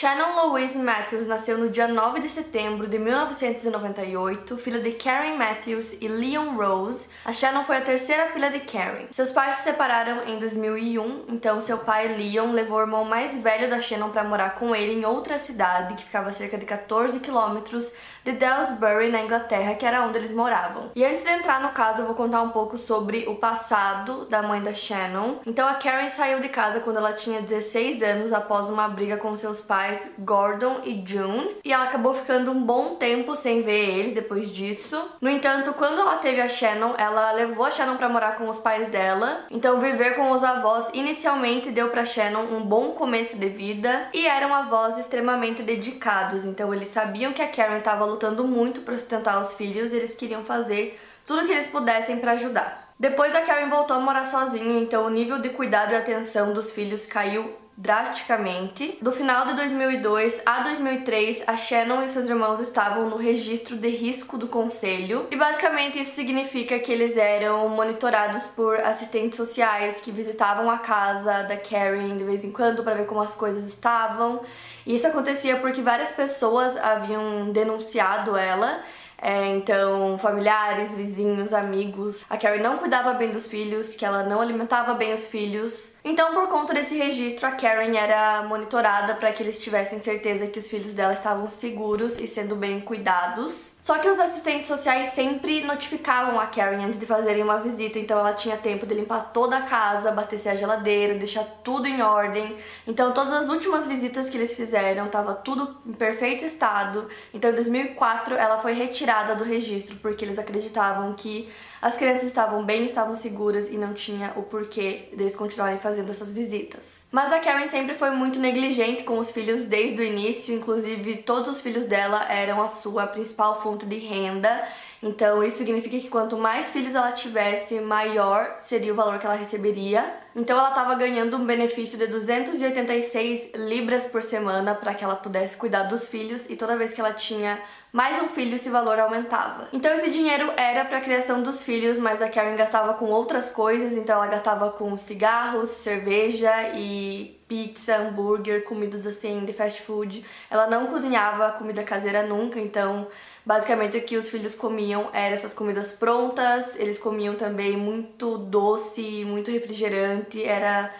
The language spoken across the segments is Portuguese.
Shannon Louise Matthews nasceu no dia 9 de setembro de 1998, filha de Karen Matthews e Leon Rose. A Shannon foi a terceira filha de Karen. Seus pais se separaram em 2001, então seu pai Leon levou o irmão mais velho da Shannon para morar com ele em outra cidade que ficava a cerca de 14 quilômetros de Delsbury, na Inglaterra, que era onde eles moravam. E antes de entrar no caso, eu vou contar um pouco sobre o passado da mãe da Shannon. Então a Karen saiu de casa quando ela tinha 16 anos após uma briga com seus pais Gordon e June, e ela acabou ficando um bom tempo sem ver eles depois disso. No entanto, quando ela teve a Shannon, ela levou a Shannon para morar com os pais dela. Então viver com os avós inicialmente deu para Shannon um bom começo de vida e eram avós extremamente dedicados. Então eles sabiam que a Karen estava lutando muito para sustentar os filhos e eles queriam fazer tudo o que eles pudessem para ajudar. Depois a Karen voltou a morar sozinha, então o nível de cuidado e atenção dos filhos caiu drasticamente. Do final de 2002 a 2003, a Shannon e seus irmãos estavam no registro de risco do conselho. E basicamente isso significa que eles eram monitorados por assistentes sociais que visitavam a casa da Karen de vez em quando para ver como as coisas estavam. E isso acontecia porque várias pessoas haviam denunciado ela é, então, familiares, vizinhos, amigos. A Carrie não cuidava bem dos filhos, que ela não alimentava bem os filhos. Então, por conta desse registro, a Karen era monitorada para que eles tivessem certeza que os filhos dela estavam seguros e sendo bem cuidados. Só que os assistentes sociais sempre notificavam a Karen antes de fazerem uma visita, então ela tinha tempo de limpar toda a casa, abastecer a geladeira, deixar tudo em ordem. Então todas as últimas visitas que eles fizeram estava tudo em perfeito estado. Então em 2004 ela foi retirada do registro porque eles acreditavam que as crianças estavam bem, estavam seguras e não tinha o porquê deles continuarem fazendo essas visitas. Mas a Karen sempre foi muito negligente com os filhos desde o início, inclusive todos os filhos dela eram a sua principal fonte de renda. Então isso significa que quanto mais filhos ela tivesse, maior seria o valor que ela receberia. Então ela estava ganhando um benefício de 286 libras por semana para que ela pudesse cuidar dos filhos e toda vez que ela tinha mais um filho, esse valor aumentava. Então esse dinheiro era para a criação dos filhos, mas a Karen gastava com outras coisas, então ela gastava com cigarros, cerveja e pizza, hambúrguer, comidas assim de fast food. Ela não cozinhava comida caseira nunca, então basicamente o que os filhos comiam eram essas comidas prontas. Eles comiam também muito doce, muito refrigerante, era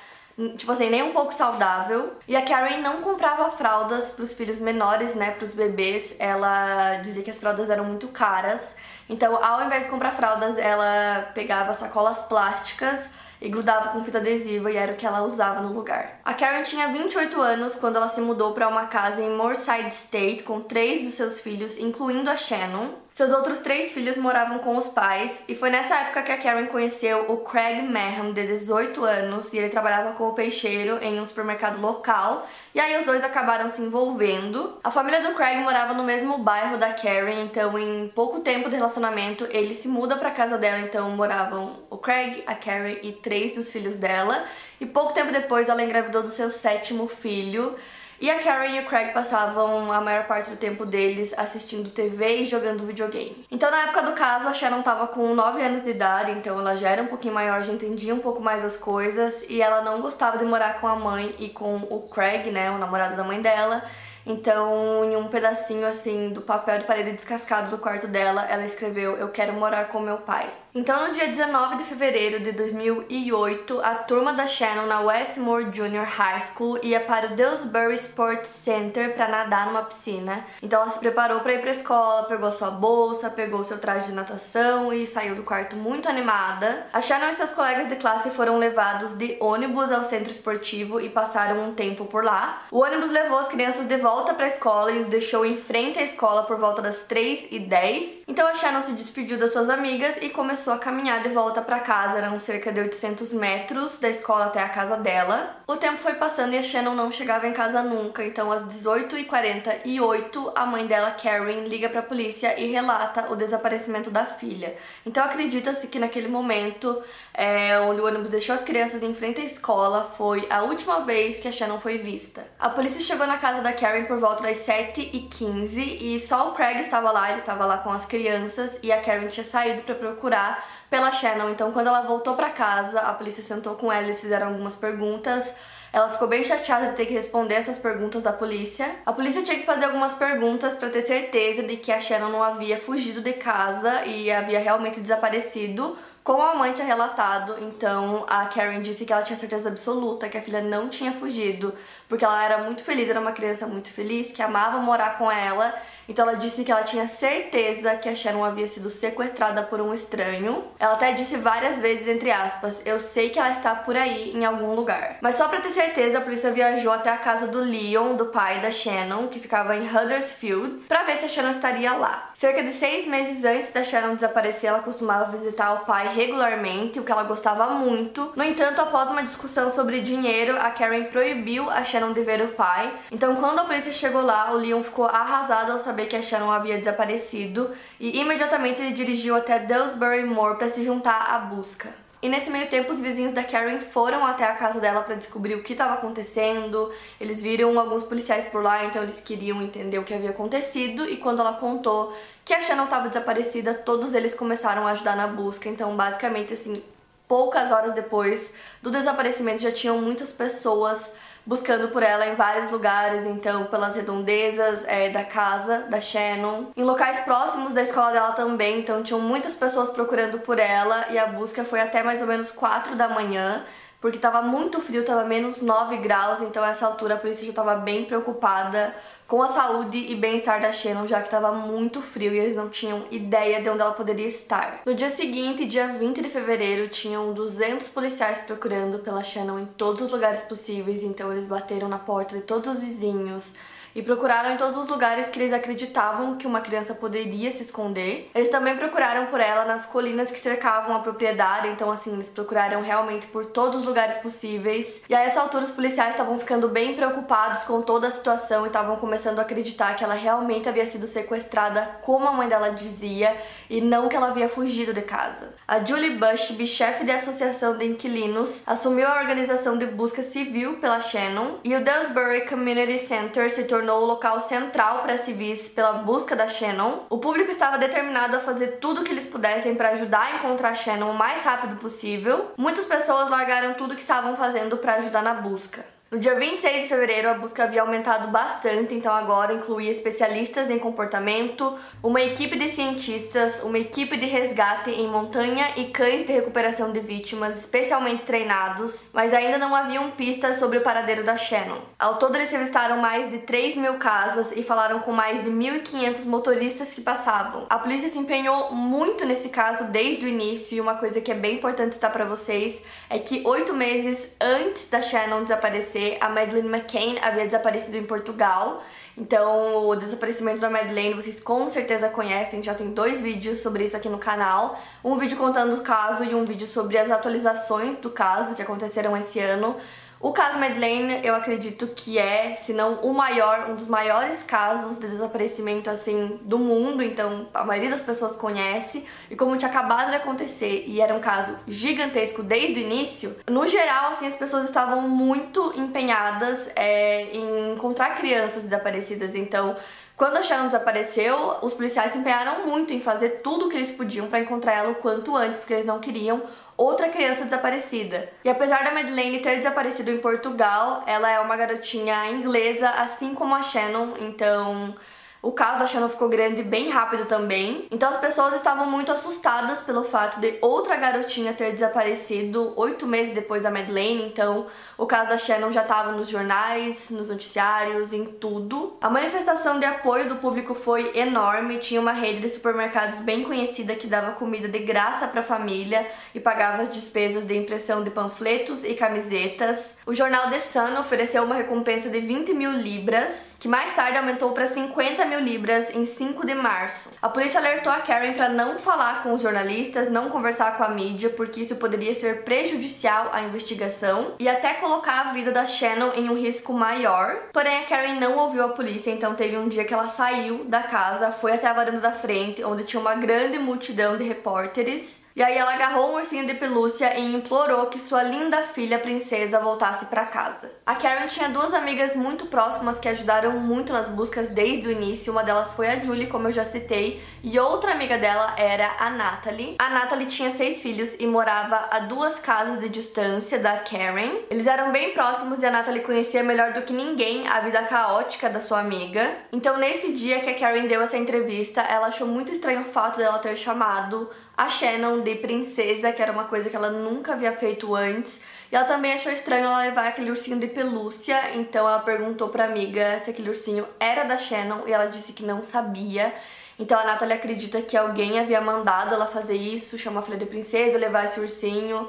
tipo assim, nem um pouco saudável. E a Karen não comprava fraldas para os filhos menores, né, para os bebês. Ela dizia que as fraldas eram muito caras. Então, ao invés de comprar fraldas, ela pegava sacolas plásticas e grudava com fita adesiva e era o que ela usava no lugar. A Karen tinha 28 anos quando ela se mudou para uma casa em Moorside State com três dos seus filhos, incluindo a Shannon. Seus outros três filhos moravam com os pais, e foi nessa época que a Karen conheceu o Craig Mahon, de 18 anos, e ele trabalhava como peixeiro em um supermercado local, e aí os dois acabaram se envolvendo. A família do Craig morava no mesmo bairro da Karen, então em pouco tempo de relacionamento ele se muda para casa dela, então moravam o Craig, a Karen e três dos filhos dela, e pouco tempo depois ela engravidou do seu sétimo filho. E a Karen e o Craig passavam a maior parte do tempo deles assistindo TV e jogando videogame. Então, na época do caso, a Sharon tava com 9 anos de idade, então ela já era um pouquinho maior, já entendia um pouco mais as coisas e ela não gostava de morar com a mãe e com o Craig, né, o namorado da mãe dela. Então, em um pedacinho assim do papel de parede descascado do quarto dela, ela escreveu: Eu quero morar com meu pai. Então, no dia 19 de fevereiro de 2008, a turma da Shannon na Westmore Junior High School ia para o Dewsbury Sports Center para nadar numa piscina. Então, ela se preparou para ir para a escola, pegou sua bolsa, pegou seu traje de natação e saiu do quarto muito animada. A Shannon e seus colegas de classe foram levados de ônibus ao centro esportivo e passaram um tempo por lá. O ônibus levou as crianças de volta para a escola e os deixou em frente à escola por volta das 3 e 10. Então, a Shannon se despediu das suas amigas e começou começou a caminhar de volta para casa, eram cerca de 800 metros da escola até a casa dela. O tempo foi passando e a Shannon não chegava em casa nunca, então às 18h48 a mãe dela, Karen, liga para a polícia e relata o desaparecimento da filha. Então acredita-se que naquele momento, é, onde o ônibus deixou as crianças em frente à escola, foi a última vez que a Shannon foi vista. A polícia chegou na casa da Karen por volta das 7h15 e só o Craig estava lá, ele estava lá com as crianças e a Karen tinha saído para procurar pela Shannon. Então, quando ela voltou para casa, a polícia sentou com ela, eles fizeram algumas perguntas. Ela ficou bem chateada de ter que responder essas perguntas da polícia. A polícia tinha que fazer algumas perguntas para ter certeza de que a Shannon não havia fugido de casa e havia realmente desaparecido, como a mãe tinha relatado. Então a Karen disse que ela tinha certeza absoluta que a filha não tinha fugido, porque ela era muito feliz, era uma criança muito feliz, que amava morar com ela então ela disse que ela tinha certeza que a Sharon havia sido sequestrada por um estranho. Ela até disse várias vezes, entre aspas, eu sei que ela está por aí em algum lugar. Mas só para ter certeza, a polícia viajou até a casa do Leon, do pai da Shannon, que ficava em Huddersfield, para ver se a Shannon estaria lá. Cerca de seis meses antes da Shannon desaparecer, ela costumava visitar o pai regularmente, o que ela gostava muito. No entanto, após uma discussão sobre dinheiro, a Karen proibiu a Shannon de ver o pai. Então, quando a polícia chegou lá, o Leon ficou arrasado ao saber saber que a Sharon havia desaparecido e imediatamente ele dirigiu até Dillsbury Moor para se juntar à busca. E nesse meio tempo, os vizinhos da Karen foram até a casa dela para descobrir o que estava acontecendo. Eles viram alguns policiais por lá, então eles queriam entender o que havia acontecido. E quando ela contou que a Shannon estava desaparecida, todos eles começaram a ajudar na busca. Então, basicamente, assim, poucas horas depois do desaparecimento, já tinham muitas pessoas buscando por ela em vários lugares, então pelas redondezas é, da casa da Shannon, em locais próximos da escola dela também, então tinham muitas pessoas procurando por ela e a busca foi até mais ou menos 4 da manhã porque estava muito frio, estava menos 9 graus, então essa altura a polícia já estava bem preocupada com a saúde e bem-estar da Shannon, já que estava muito frio e eles não tinham ideia de onde ela poderia estar. No dia seguinte, dia 20 de fevereiro, tinham 200 policiais procurando pela Shannon em todos os lugares possíveis, então eles bateram na porta de todos os vizinhos, e procuraram em todos os lugares que eles acreditavam que uma criança poderia se esconder. Eles também procuraram por ela nas colinas que cercavam a propriedade, então assim, eles procuraram realmente por todos os lugares possíveis. E a essa altura os policiais estavam ficando bem preocupados com toda a situação e estavam começando a acreditar que ela realmente havia sido sequestrada, como a mãe dela dizia, e não que ela havia fugido de casa. A Julie Bushby, chefe da associação de inquilinos, assumiu a organização de busca civil pela Shannon e o Dillsbury Community Center se tornou tornou o local central para civis pela busca da Shannon. O público estava determinado a fazer tudo o que eles pudessem para ajudar a encontrar Shannon o mais rápido possível. Muitas pessoas largaram tudo o que estavam fazendo para ajudar na busca. No dia 26 de fevereiro, a busca havia aumentado bastante, então agora incluía especialistas em comportamento, uma equipe de cientistas, uma equipe de resgate em montanha e cães de recuperação de vítimas especialmente treinados, mas ainda não haviam pistas sobre o paradeiro da Shannon. Ao todo, eles revistaram mais de 3 mil casas e falaram com mais de 1.500 motoristas que passavam. A polícia se empenhou muito nesse caso desde o início, e uma coisa que é bem importante citar para vocês é que oito meses antes da Shannon desaparecer, a Madeleine McCain havia desaparecido em Portugal. Então, o desaparecimento da Madeleine vocês com certeza conhecem, já tem dois vídeos sobre isso aqui no canal. Um vídeo contando o caso e um vídeo sobre as atualizações do caso que aconteceram esse ano. O caso Madeleine, eu acredito que é, se não o maior, um dos maiores casos de desaparecimento assim do mundo, então a maioria das pessoas conhece. E como tinha acabado de acontecer e era um caso gigantesco desde o início, no geral, assim, as pessoas estavam muito empenhadas é, em encontrar crianças desaparecidas. Então, quando a Sharon desapareceu, os policiais se empenharam muito em fazer tudo o que eles podiam para encontrar ela o quanto antes, porque eles não queriam outra criança desaparecida. E apesar da Madeleine ter desaparecido em Portugal, ela é uma garotinha inglesa, assim como a Shannon, então o caso da Shannon ficou grande bem rápido também. Então as pessoas estavam muito assustadas pelo fato de outra garotinha ter desaparecido oito meses depois da Madeleine. Então o caso da Shannon já estava nos jornais, nos noticiários, em tudo. A manifestação de apoio do público foi enorme. Tinha uma rede de supermercados bem conhecida que dava comida de graça para a família e pagava as despesas de impressão de panfletos e camisetas. O jornal The Sun ofereceu uma recompensa de 20 mil libras, que mais tarde aumentou para 50 mil libras em 5 de março. A polícia alertou a Karen para não falar com os jornalistas, não conversar com a mídia, porque isso poderia ser prejudicial à investigação e até colocar a vida da Shannon em um risco maior. Porém, a Karen não ouviu a polícia, então teve um dia que ela saiu da casa, foi até a varanda da frente, onde tinha uma grande multidão de repórteres e aí ela agarrou um ursinho de pelúcia e implorou que sua linda filha princesa voltasse para casa. A Karen tinha duas amigas muito próximas que ajudaram muito nas buscas desde o início. Uma delas foi a Julie, como eu já citei, e outra amiga dela era a Natalie. A Natalie tinha seis filhos e morava a duas casas de distância da Karen. Eles eram bem próximos e a Natalie conhecia melhor do que ninguém a vida caótica da sua amiga. Então, nesse dia que a Karen deu essa entrevista, ela achou muito estranho o fato dela ter chamado a Shannon de princesa, que era uma coisa que ela nunca havia feito antes. E ela também achou estranho ela levar aquele ursinho de pelúcia, então ela perguntou pra amiga se aquele ursinho era da Shannon e ela disse que não sabia. Então a Natalie acredita que alguém havia mandado ela fazer isso, chamar a filha de princesa, levar esse ursinho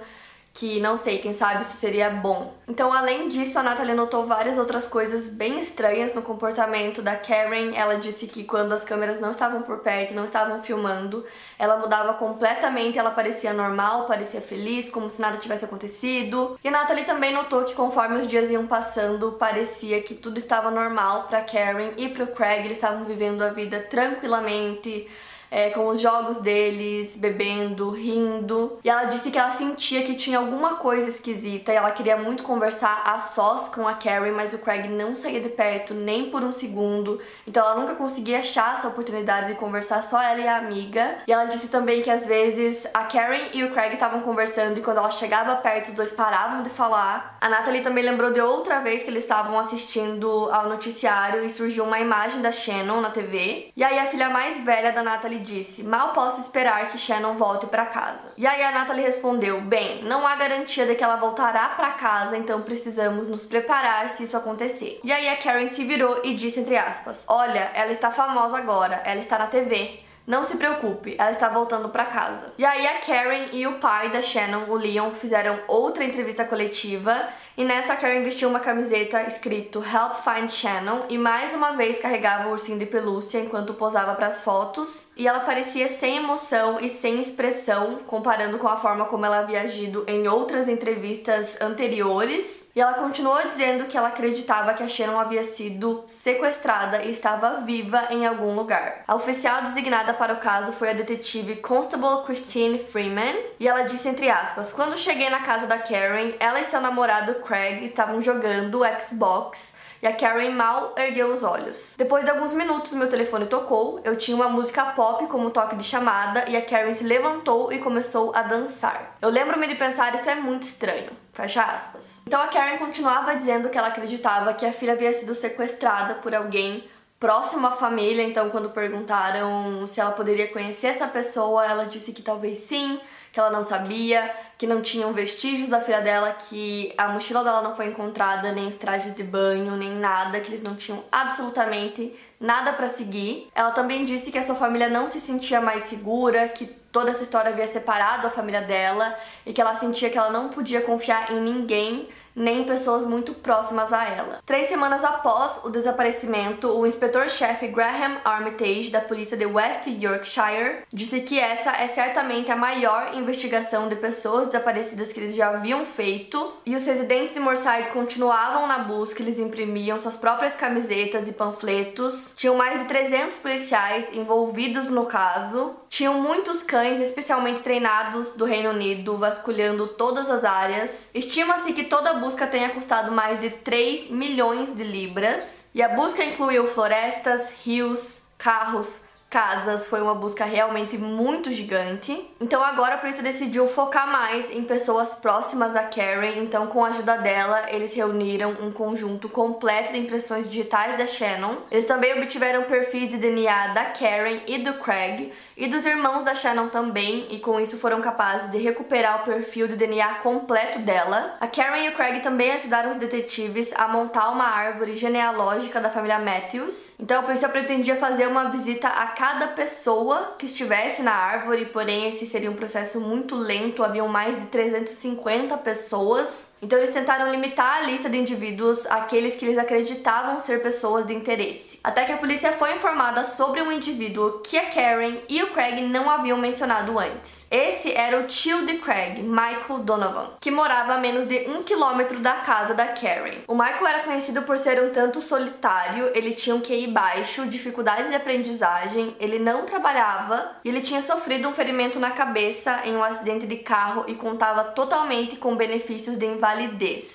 que não sei, quem sabe isso seria bom. Então, além disso, a Natalie notou várias outras coisas bem estranhas no comportamento da Karen. Ela disse que quando as câmeras não estavam por perto, não estavam filmando, ela mudava completamente, ela parecia normal, parecia feliz, como se nada tivesse acontecido. E a Natalie também notou que conforme os dias iam passando, parecia que tudo estava normal para Karen e para o Craig, eles estavam vivendo a vida tranquilamente é, com os jogos deles, bebendo, rindo. E ela disse que ela sentia que tinha alguma coisa esquisita e ela queria muito conversar a sós com a Carrie, mas o Craig não saía de perto nem por um segundo. Então ela nunca conseguia achar essa oportunidade de conversar só ela e a amiga. E ela disse também que às vezes a Karen e o Craig estavam conversando e quando ela chegava perto, os dois paravam de falar. A Natalie também lembrou de outra vez que eles estavam assistindo ao noticiário e surgiu uma imagem da Shannon na TV. E aí a filha mais velha da Natalie disse: Mal posso esperar que Shannon volte para casa. E aí a Natalie respondeu: Bem, não há garantia de que ela voltará para casa, então precisamos nos preparar se isso acontecer. E aí a Karen se virou e disse entre aspas: Olha, ela está famosa agora, ela está na TV. Não se preocupe, ela está voltando para casa. E aí a Karen e o pai da Shannon, o Leon, fizeram outra entrevista coletiva e nessa a Karen vestiu uma camiseta escrito Help Find Shannon e mais uma vez carregava o ursinho de pelúcia enquanto posava para as fotos. E ela parecia sem emoção e sem expressão, comparando com a forma como ela havia agido em outras entrevistas anteriores. E ela continuou dizendo que ela acreditava que a Shannon havia sido sequestrada e estava viva em algum lugar. A oficial designada para o caso foi a detetive Constable Christine Freeman, e ela disse entre aspas: "Quando cheguei na casa da Karen, ela e seu namorado Craig estavam jogando Xbox e a Karen mal ergueu os olhos. Depois de alguns minutos, meu telefone tocou, eu tinha uma música pop como toque de chamada e a Karen se levantou e começou a dançar. Eu lembro-me de pensar, isso é muito estranho. Fecha aspas. Então a Karen continuava dizendo que ela acreditava que a filha havia sido sequestrada por alguém próximo à família, então quando perguntaram se ela poderia conhecer essa pessoa, ela disse que talvez sim, que ela não sabia, que não tinham vestígios da filha dela, que a mochila dela não foi encontrada, nem os trajes de banho, nem nada, que eles não tinham absolutamente nada para seguir. Ela também disse que a sua família não se sentia mais segura, que toda essa história havia separado a família dela e que ela sentia que ela não podia confiar em ninguém nem pessoas muito próximas a ela. Três semanas após o desaparecimento, o inspetor-chefe Graham Armitage, da polícia de West Yorkshire, disse que essa é certamente a maior investigação de pessoas desaparecidas que eles já haviam feito, e os residentes de Moorside continuavam na busca, eles imprimiam suas próprias camisetas e panfletos, tinham mais de 300 policiais envolvidos no caso, tinham muitos cães especialmente treinados do Reino Unido vasculhando todas as áreas. Estima-se que toda busca tenha custado mais de 3 milhões de libras. E a busca incluiu florestas, rios, carros, casas, foi uma busca realmente muito gigante. Então agora a polícia decidiu focar mais em pessoas próximas a Karen, então com a ajuda dela, eles reuniram um conjunto completo de impressões digitais da Shannon. Eles também obtiveram perfis de DNA da Karen e do Craig e dos irmãos da Shannon também, e com isso foram capazes de recuperar o perfil de DNA completo dela. A Karen e o Craig também ajudaram os detetives a montar uma árvore genealógica da família Matthews. Então a polícia pretendia fazer uma visita a cada pessoa que estivesse na árvore, porém esse seria um processo muito lento, haviam mais de 350 pessoas Então eles tentaram limitar a lista de indivíduos àqueles que eles acreditavam ser pessoas de interesse. Até que a polícia foi informada sobre um indivíduo que a Karen e o Craig não haviam mencionado antes. Esse era o tio de Craig, Michael Donovan, que morava a menos de um quilômetro da casa da Karen. O Michael era conhecido por ser um tanto solitário, ele tinha um QI baixo, dificuldades de aprendizagem, ele não trabalhava e ele tinha sofrido um ferimento na cabeça em um acidente de carro e contava totalmente com benefícios de invalidez.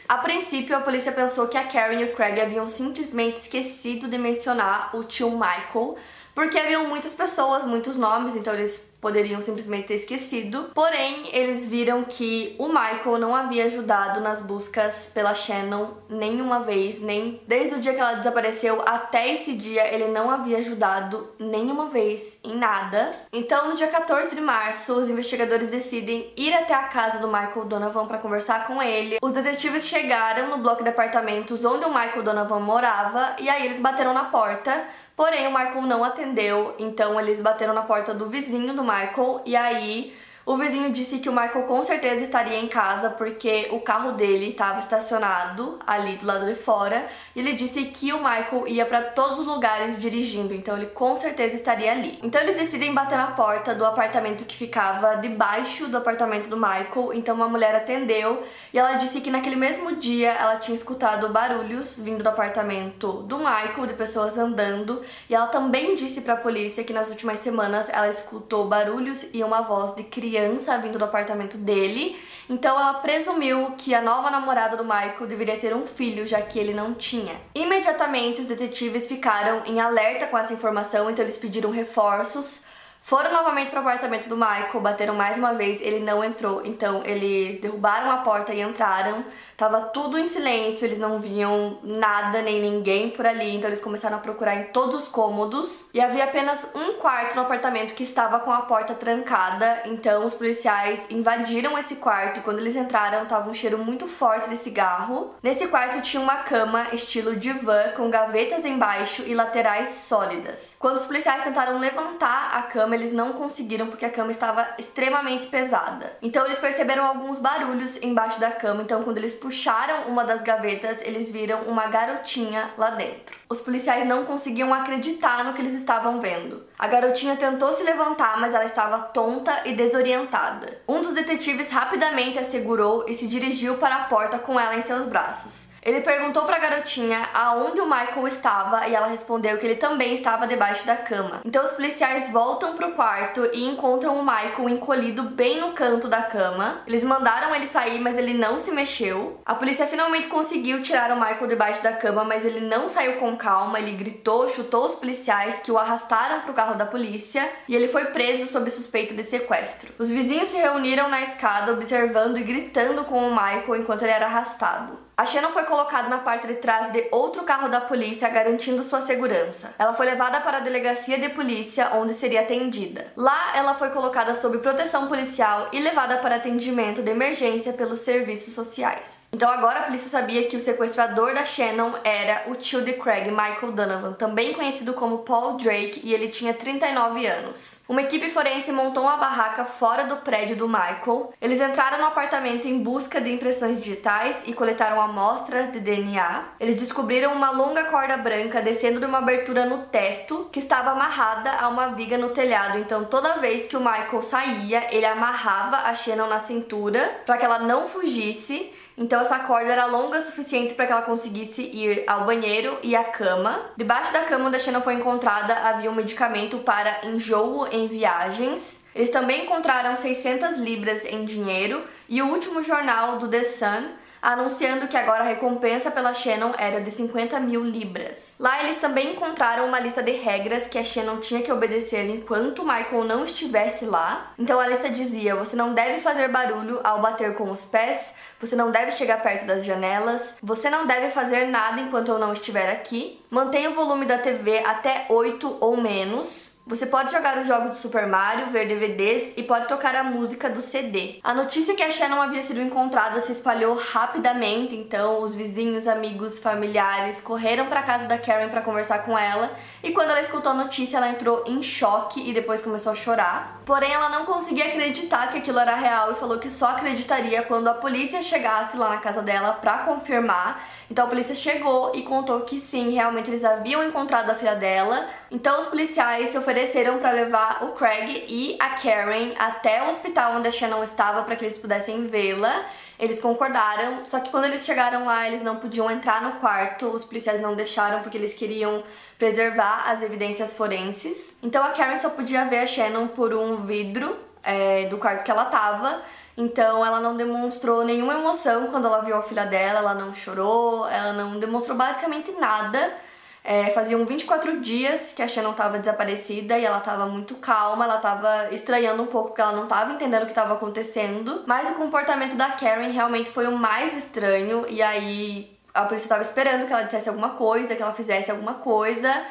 A princípio, a polícia pensou que a Karen e o Craig haviam simplesmente esquecido de mencionar o tio Michael, porque haviam muitas pessoas, muitos nomes, então eles poderiam simplesmente ter esquecido. Porém, eles viram que o Michael não havia ajudado nas buscas pela Shannon nenhuma vez, nem desde o dia que ela desapareceu até esse dia, ele não havia ajudado nenhuma vez em nada. Então, no dia 14 de março, os investigadores decidem ir até a casa do Michael Donovan para conversar com ele. Os detetives chegaram no bloco de apartamentos onde o Michael Donovan morava e aí eles bateram na porta Porém, o Michael não atendeu, então eles bateram na porta do vizinho do Michael e aí o vizinho disse que o Michael com certeza estaria em casa porque o carro dele estava estacionado ali do lado de fora. E ele disse que o Michael ia para todos os lugares dirigindo, então ele com certeza estaria ali. Então eles decidem bater na porta do apartamento que ficava debaixo do apartamento do Michael. Então uma mulher atendeu e ela disse que naquele mesmo dia ela tinha escutado barulhos vindo do apartamento do Michael, de pessoas andando. E ela também disse para a polícia que nas últimas semanas ela escutou barulhos e uma voz de criança criança vindo do apartamento dele. Então ela presumiu que a nova namorada do Michael deveria ter um filho, já que ele não tinha. Imediatamente os detetives ficaram em alerta com essa informação, então eles pediram reforços. Foram novamente para apartamento do Michael, bateram mais uma vez, ele não entrou. Então eles derrubaram a porta e entraram. Tava tudo em silêncio, eles não viam nada nem ninguém por ali, então eles começaram a procurar em todos os cômodos. E havia apenas um quarto no apartamento que estava com a porta trancada, então os policiais invadiram esse quarto e quando eles entraram tava um cheiro muito forte de cigarro. Nesse quarto tinha uma cama estilo divã com gavetas embaixo e laterais sólidas. Quando os policiais tentaram levantar a cama, eles não conseguiram porque a cama estava extremamente pesada. Então eles perceberam alguns barulhos embaixo da cama, então quando eles puxaram uma das gavetas, eles viram uma garotinha lá dentro. Os policiais não conseguiam acreditar no que eles estavam vendo. A garotinha tentou se levantar, mas ela estava tonta e desorientada. Um dos detetives rapidamente a segurou e se dirigiu para a porta com ela em seus braços. Ele perguntou para a garotinha aonde o Michael estava e ela respondeu que ele também estava debaixo da cama. Então os policiais voltam pro quarto e encontram o Michael encolhido bem no canto da cama. Eles mandaram ele sair, mas ele não se mexeu. A polícia finalmente conseguiu tirar o Michael debaixo da cama, mas ele não saiu com calma. Ele gritou, chutou os policiais que o arrastaram pro carro da polícia e ele foi preso sob suspeita de sequestro. Os vizinhos se reuniram na escada observando e gritando com o Michael enquanto ele era arrastado. A Shannon foi colocada na parte de trás de outro carro da polícia, garantindo sua segurança. Ela foi levada para a delegacia de polícia, onde seria atendida. Lá, ela foi colocada sob proteção policial e levada para atendimento de emergência pelos serviços sociais. Então, agora a polícia sabia que o sequestrador da Shannon era o tio de Craig, Michael Donovan, também conhecido como Paul Drake, e ele tinha 39 anos. Uma equipe forense montou uma barraca fora do prédio do Michael. Eles entraram no apartamento em busca de impressões digitais e coletaram amostras de DNA. Eles descobriram uma longa corda branca descendo de uma abertura no teto que estava amarrada a uma viga no telhado. Então, toda vez que o Michael saía, ele amarrava a Shannon na cintura para que ela não fugisse. Então essa corda era longa o suficiente para que ela conseguisse ir ao banheiro e à cama. Debaixo da cama onde a Shannon foi encontrada havia um medicamento para enjoo em viagens. Eles também encontraram 600 libras em dinheiro e o último jornal do The Sun anunciando que agora a recompensa pela Shannon era de 50 mil libras. Lá eles também encontraram uma lista de regras que a Shannon tinha que obedecer enquanto Michael não estivesse lá. Então a lista dizia: você não deve fazer barulho ao bater com os pés, você não deve chegar perto das janelas, você não deve fazer nada enquanto eu não estiver aqui, mantenha o volume da TV até 8 ou menos Você pode jogar os jogos do Super Mario, ver DVDs e pode tocar a música do CD. A notícia que a Shannon havia sido encontrada se espalhou rapidamente, então os vizinhos, amigos, familiares correram para casa da Karen para conversar com ela. E quando ela escutou a notícia, ela entrou em choque e depois começou a chorar. Porém, ela não conseguia acreditar que aquilo era real e falou que só acreditaria quando a polícia chegasse lá na casa dela para confirmar. Então a polícia chegou e contou que sim, realmente eles haviam encontrado a filha dela. Então os policiais se ofereceram para levar o Craig e a Karen até o hospital onde a Shannon estava para que eles pudessem vê-la. Eles concordaram, só que quando eles chegaram lá, eles não podiam entrar no quarto, os policiais não deixaram porque eles queriam preservar as evidências forenses. Então a Karen só podia ver a Shannon por um vidro é, do quarto que ela tava. Então ela não demonstrou nenhuma emoção quando ela viu a filha dela, ela não chorou, ela não demonstrou basicamente nada. É, faziam 24 dias que a Shannon estava desaparecida e ela estava muito calma, ela estava estranhando um pouco porque ela não estava entendendo o que estava acontecendo. Mas o comportamento da Karen realmente foi o mais estranho e aí a polícia estava esperando que ela dissesse alguma coisa, que ela fizesse alguma coisa.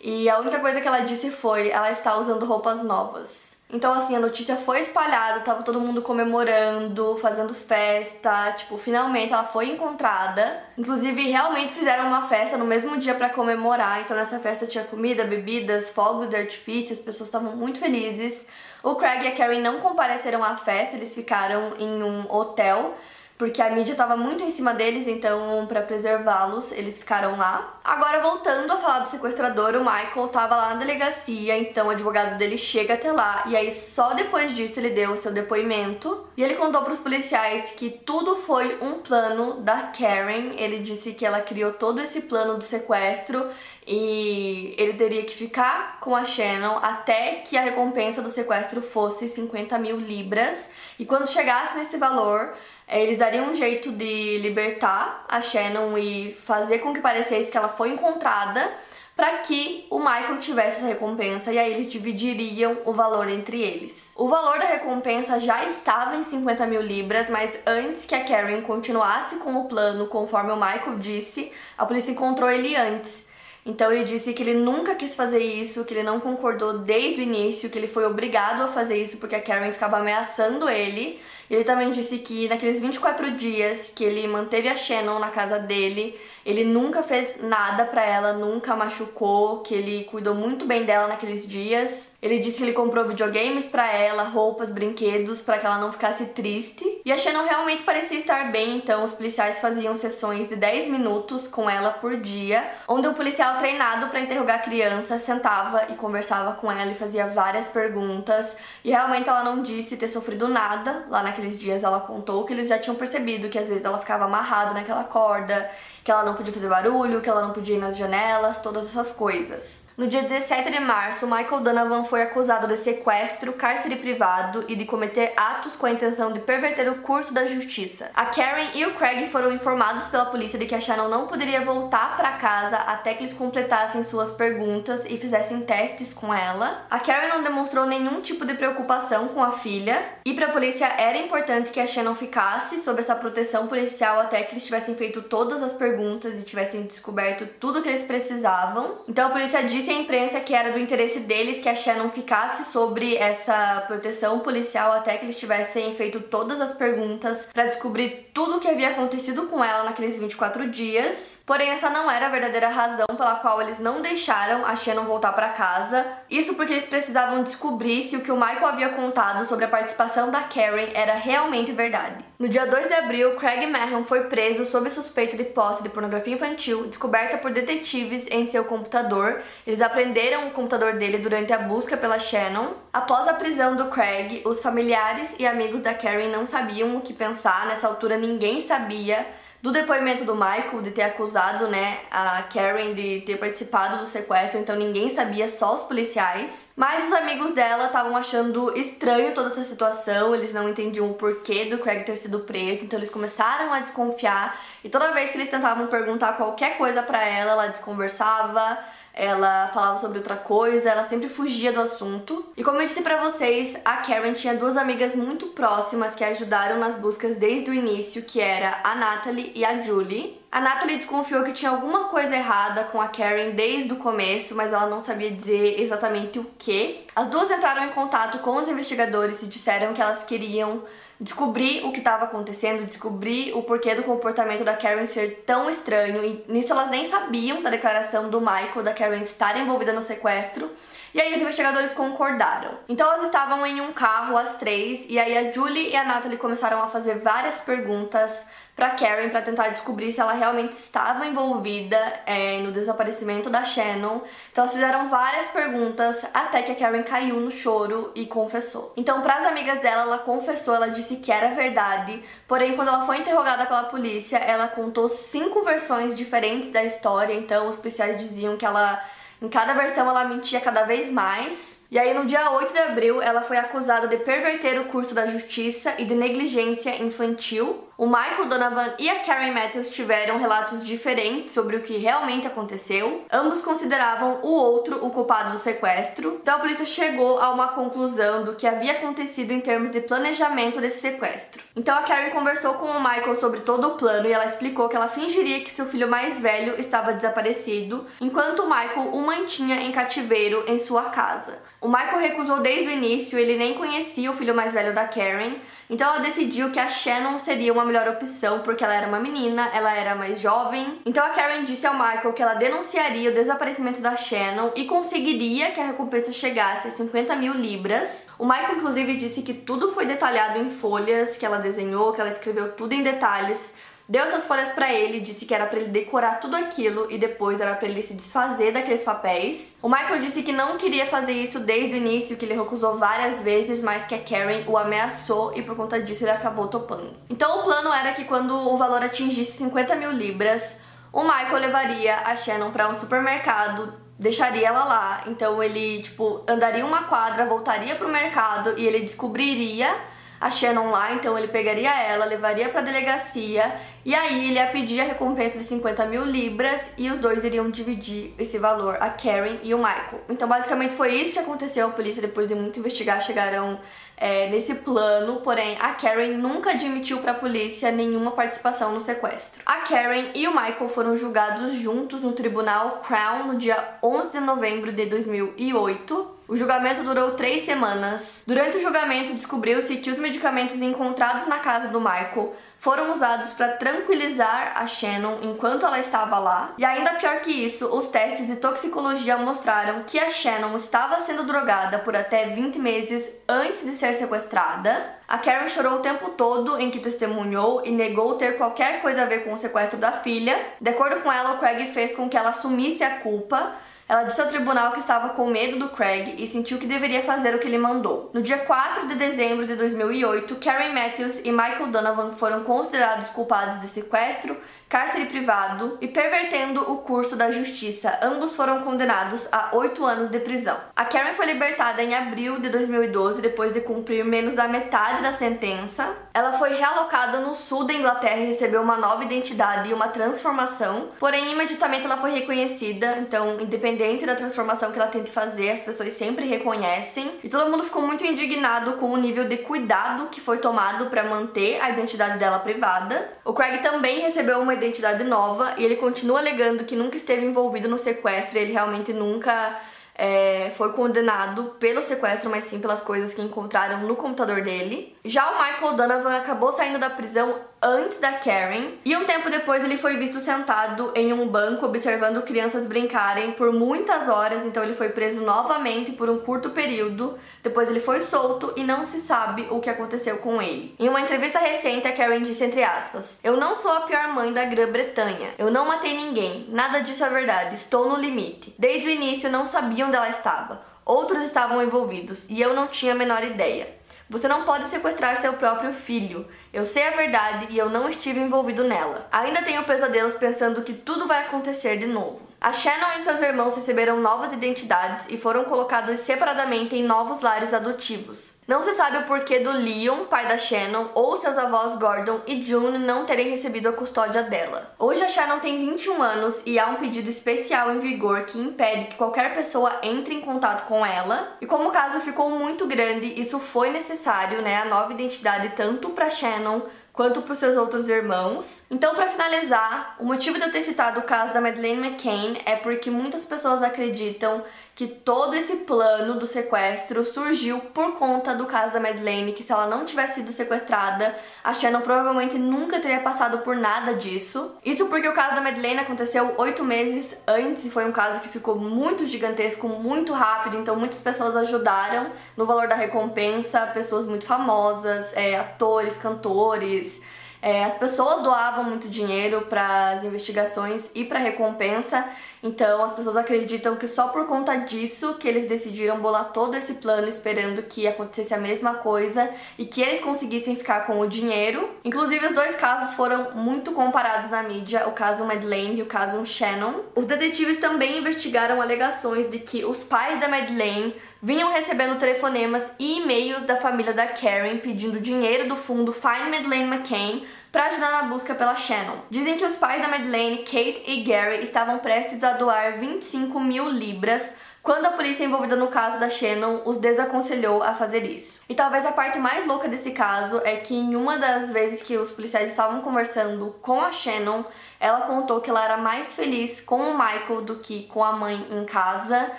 E a única coisa que ela disse foi: ela está usando roupas novas. Então, assim, a notícia foi espalhada, tava todo mundo comemorando, fazendo festa, tipo, finalmente ela foi encontrada. Inclusive, realmente fizeram uma festa no mesmo dia para comemorar. Então, nessa festa tinha comida, bebidas, fogos de artifício, as pessoas estavam muito felizes. O Craig e a Karen não compareceram à festa, eles ficaram em um hotel porque a mídia estava muito em cima deles, então para preservá-los, eles ficaram lá. Agora voltando a falar do sequestrador, o Michael estava lá na delegacia, então o advogado dele chega até lá e aí só depois disso ele deu o seu depoimento e ele contou para os policiais que tudo foi um plano da Karen. Ele disse que ela criou todo esse plano do sequestro e ele teria que ficar com a Shannon até que a recompensa do sequestro fosse 50 mil libras. E quando chegasse nesse valor, eles dariam um jeito de libertar a Shannon e fazer com que parecesse que ela foi encontrada para que o Michael tivesse essa recompensa e aí eles dividiriam o valor entre eles. O valor da recompensa já estava em 50 mil libras, mas antes que a Karen continuasse com o plano, conforme o Michael disse, a polícia encontrou ele antes. Então ele disse que ele nunca quis fazer isso, que ele não concordou desde o início, que ele foi obrigado a fazer isso porque a Karen ficava ameaçando ele. Ele também disse que naqueles 24 dias que ele manteve a Shannon na casa dele, ele nunca fez nada para ela, nunca machucou, que ele cuidou muito bem dela naqueles dias. Ele disse que ele comprou videogames para ela, roupas, brinquedos para que ela não ficasse triste. E a Shannon realmente parecia estar bem, então os policiais faziam sessões de 10 minutos com ela por dia, onde o policial treinado para interrogar a criança sentava e conversava com ela e fazia várias perguntas. E realmente ela não disse ter sofrido nada lá naqueles dias. Ela contou que eles já tinham percebido que às vezes ela ficava amarrada naquela corda, que ela não podia fazer barulho, que ela não podia ir nas janelas, todas essas coisas. No dia 17 de março, Michael Donovan foi acusado de sequestro, cárcere privado e de cometer atos com a intenção de perverter o curso da justiça. A Karen e o Craig foram informados pela polícia de que a Shannon não poderia voltar para casa até que eles completassem suas perguntas e fizessem testes com ela. A Karen não demonstrou nenhum tipo de preocupação com a filha e para a polícia era importante que a Shannon ficasse sob essa proteção policial até que eles tivessem feito todas as perguntas e tivessem descoberto tudo que eles precisavam. Então a polícia disse disse à imprensa que era do interesse deles que a Shannon ficasse sobre essa proteção policial até que eles tivessem feito todas as perguntas para descobrir tudo o que havia acontecido com ela naqueles 24 dias. Porém, essa não era a verdadeira razão pela qual eles não deixaram a Shannon voltar para casa. Isso porque eles precisavam descobrir se o que o Michael havia contado sobre a participação da Karen era realmente verdade. No dia 2 de abril, Craig Mahon foi preso sob suspeita de posse de pornografia infantil, descoberta por detetives em seu computador. Eles aprenderam o computador dele durante a busca pela Shannon. Após a prisão do Craig, os familiares e amigos da Karen não sabiam o que pensar. Nessa altura, ninguém sabia do depoimento do Michael de ter acusado, né, a Karen de ter participado do sequestro, então ninguém sabia, só os policiais. Mas os amigos dela estavam achando estranho toda essa situação, eles não entendiam o porquê do Craig ter sido preso, então eles começaram a desconfiar e toda vez que eles tentavam perguntar qualquer coisa para ela, ela desconversava ela falava sobre outra coisa, ela sempre fugia do assunto. E como eu disse para vocês, a Karen tinha duas amigas muito próximas que ajudaram nas buscas desde o início, que era a Natalie e a Julie. A Natalie desconfiou que tinha alguma coisa errada com a Karen desde o começo, mas ela não sabia dizer exatamente o que. As duas entraram em contato com os investigadores e disseram que elas queriam descobrir o que estava acontecendo, descobrir o porquê do comportamento da Karen ser tão estranho. E nisso elas nem sabiam da declaração do Michael da Karen estar envolvida no sequestro. E aí os investigadores concordaram. Então elas estavam em um carro, as três, e aí a Julie e a Natalie começaram a fazer várias perguntas para Karen para tentar descobrir se ela realmente estava envolvida é, no desaparecimento da Shannon. Então elas fizeram várias perguntas até que a Karen caiu no choro e confessou. Então, para as amigas dela, ela confessou, ela disse que era verdade. Porém, quando ela foi interrogada pela polícia, ela contou cinco versões diferentes da história. Então, os policiais diziam que ela em cada versão ela mentia cada vez mais. E aí, no dia 8 de abril, ela foi acusada de perverter o curso da justiça e de negligência infantil. O Michael Donovan e a Karen Matthews tiveram relatos diferentes sobre o que realmente aconteceu. Ambos consideravam o outro o culpado do sequestro. Então a polícia chegou a uma conclusão do que havia acontecido em termos de planejamento desse sequestro. Então a Karen conversou com o Michael sobre todo o plano e ela explicou que ela fingiria que seu filho mais velho estava desaparecido, enquanto o Michael o mantinha em cativeiro em sua casa. O Michael recusou desde o início, ele nem conhecia o filho mais velho da Karen, então ela decidiu que a Shannon seria uma melhor opção porque ela era uma menina, ela era mais jovem. Então a Karen disse ao Michael que ela denunciaria o desaparecimento da Shannon e conseguiria que a recompensa chegasse a 50 mil libras. O Michael, inclusive, disse que tudo foi detalhado em folhas que ela desenhou, que ela escreveu tudo em detalhes Deu essas folhas para ele, disse que era para ele decorar tudo aquilo e depois era para ele se desfazer daqueles papéis. O Michael disse que não queria fazer isso desde o início, que ele recusou várias vezes, mas que a Karen o ameaçou e por conta disso ele acabou topando. Então o plano era que quando o valor atingisse 50 mil libras, o Michael levaria a Shannon para um supermercado, deixaria ela lá. Então ele, tipo, andaria uma quadra, voltaria pro mercado e ele descobriria a Shannon lá, então ele pegaria ela, levaria pra delegacia e aí ele ia pedir a recompensa de 50 mil libras e os dois iriam dividir esse valor, a Karen e o Michael. Então basicamente foi isso que aconteceu. A polícia, depois de muito investigar, chegaram é, nesse plano, porém a Karen nunca admitiu para a polícia nenhuma participação no sequestro. A Karen e o Michael foram julgados juntos no tribunal Crown no dia 11 de novembro de 2008. O julgamento durou três semanas. Durante o julgamento, descobriu-se que os medicamentos encontrados na casa do Michael foram usados para tranquilizar a Shannon enquanto ela estava lá. E ainda pior que isso, os testes de toxicologia mostraram que a Shannon estava sendo drogada por até 20 meses antes de ser sequestrada. A Karen chorou o tempo todo em que testemunhou e negou ter qualquer coisa a ver com o sequestro da filha. De acordo com ela, o Craig fez com que ela assumisse a culpa ela disse ao tribunal que estava com medo do Craig e sentiu que deveria fazer o que ele mandou. No dia 4 de dezembro de 2008, Karen Matthews e Michael Donovan foram considerados culpados de sequestro, cárcere privado e pervertendo o curso da justiça. Ambos foram condenados a oito anos de prisão. A Karen foi libertada em abril de 2012 depois de cumprir menos da metade da sentença. Ela foi realocada no sul da Inglaterra e recebeu uma nova identidade e uma transformação, porém imediatamente ela foi reconhecida, então independente independente da transformação que ela tente fazer, as pessoas sempre reconhecem. E todo mundo ficou muito indignado com o nível de cuidado que foi tomado para manter a identidade dela privada. O Craig também recebeu uma identidade nova e ele continua alegando que nunca esteve envolvido no sequestro, ele realmente nunca é, foi condenado pelo sequestro, mas sim pelas coisas que encontraram no computador dele. Já o Michael Donovan acabou saindo da prisão antes da Karen, e um tempo depois ele foi visto sentado em um banco observando crianças brincarem por muitas horas, então ele foi preso novamente por um curto período. Depois ele foi solto e não se sabe o que aconteceu com ele. Em uma entrevista recente, a Karen disse entre aspas: "Eu não sou a pior mãe da Grã-Bretanha. Eu não matei ninguém. Nada disso é verdade. Estou no limite. Desde o início não sabia onde ela estava. Outros estavam envolvidos e eu não tinha a menor ideia. Você não pode sequestrar seu próprio filho. Eu sei a verdade e eu não estive envolvido nela. Ainda tenho pesadelos pensando que tudo vai acontecer de novo. A Shannon e seus irmãos receberam novas identidades e foram colocados separadamente em novos lares adotivos. Não se sabe o porquê do Leon, pai da Shannon, ou seus avós Gordon e June não terem recebido a custódia dela. Hoje a Shannon tem 21 anos e há um pedido especial em vigor que impede que qualquer pessoa entre em contato com ela. E como o caso ficou muito grande, isso foi necessário, né, a nova identidade tanto para Shannon quanto para os seus outros irmãos. Então, para finalizar, o motivo de eu ter citado o caso da Madeleine McCain é porque muitas pessoas acreditam que todo esse plano do sequestro surgiu por conta do caso da Madeleine, que se ela não tivesse sido sequestrada, a Shannon provavelmente nunca teria passado por nada disso. Isso porque o caso da Madeleine aconteceu oito meses antes e foi um caso que ficou muito gigantesco, muito rápido, então muitas pessoas ajudaram no valor da recompensa, pessoas muito famosas, é, atores, cantores, é, as pessoas doavam muito dinheiro para as investigações e para recompensa, então as pessoas acreditam que só por conta disso que eles decidiram bolar todo esse plano esperando que acontecesse a mesma coisa e que eles conseguissem ficar com o dinheiro. Inclusive os dois casos foram muito comparados na mídia, o caso Madeleine e o caso Shannon. Os detetives também investigaram alegações de que os pais da Madeleine vinham recebendo telefonemas e e-mails da família da Karen pedindo dinheiro do fundo Find Madeleine McCain para ajudar na busca pela Shannon. Dizem que os pais da Madeleine, Kate e Gary, estavam prestes a doar 25 mil libras quando a polícia envolvida no caso da Shannon os desaconselhou a fazer isso. E talvez a parte mais louca desse caso é que em uma das vezes que os policiais estavam conversando com a Shannon, ela contou que ela era mais feliz com o Michael do que com a mãe em casa.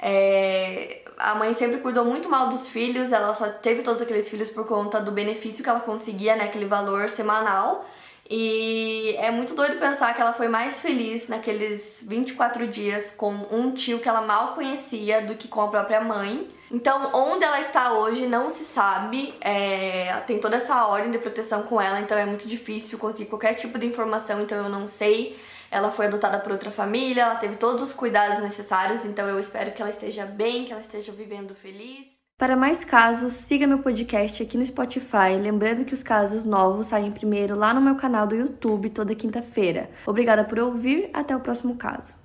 É, a mãe sempre cuidou muito mal dos filhos, ela só teve todos aqueles filhos por conta do benefício que ela conseguia, né, aquele valor semanal. E é muito doido pensar que ela foi mais feliz naqueles 24 dias com um tio que ela mal conhecia do que com a própria mãe. Então, onde ela está hoje não se sabe. É, tem toda essa ordem de proteção com ela, então é muito difícil conseguir qualquer tipo de informação, então eu não sei ela foi adotada por outra família, ela teve todos os cuidados necessários, então eu espero que ela esteja bem, que ela esteja vivendo feliz. Para mais casos, siga meu podcast aqui no Spotify, lembrando que os casos novos saem primeiro lá no meu canal do YouTube toda quinta-feira. Obrigada por ouvir, até o próximo caso.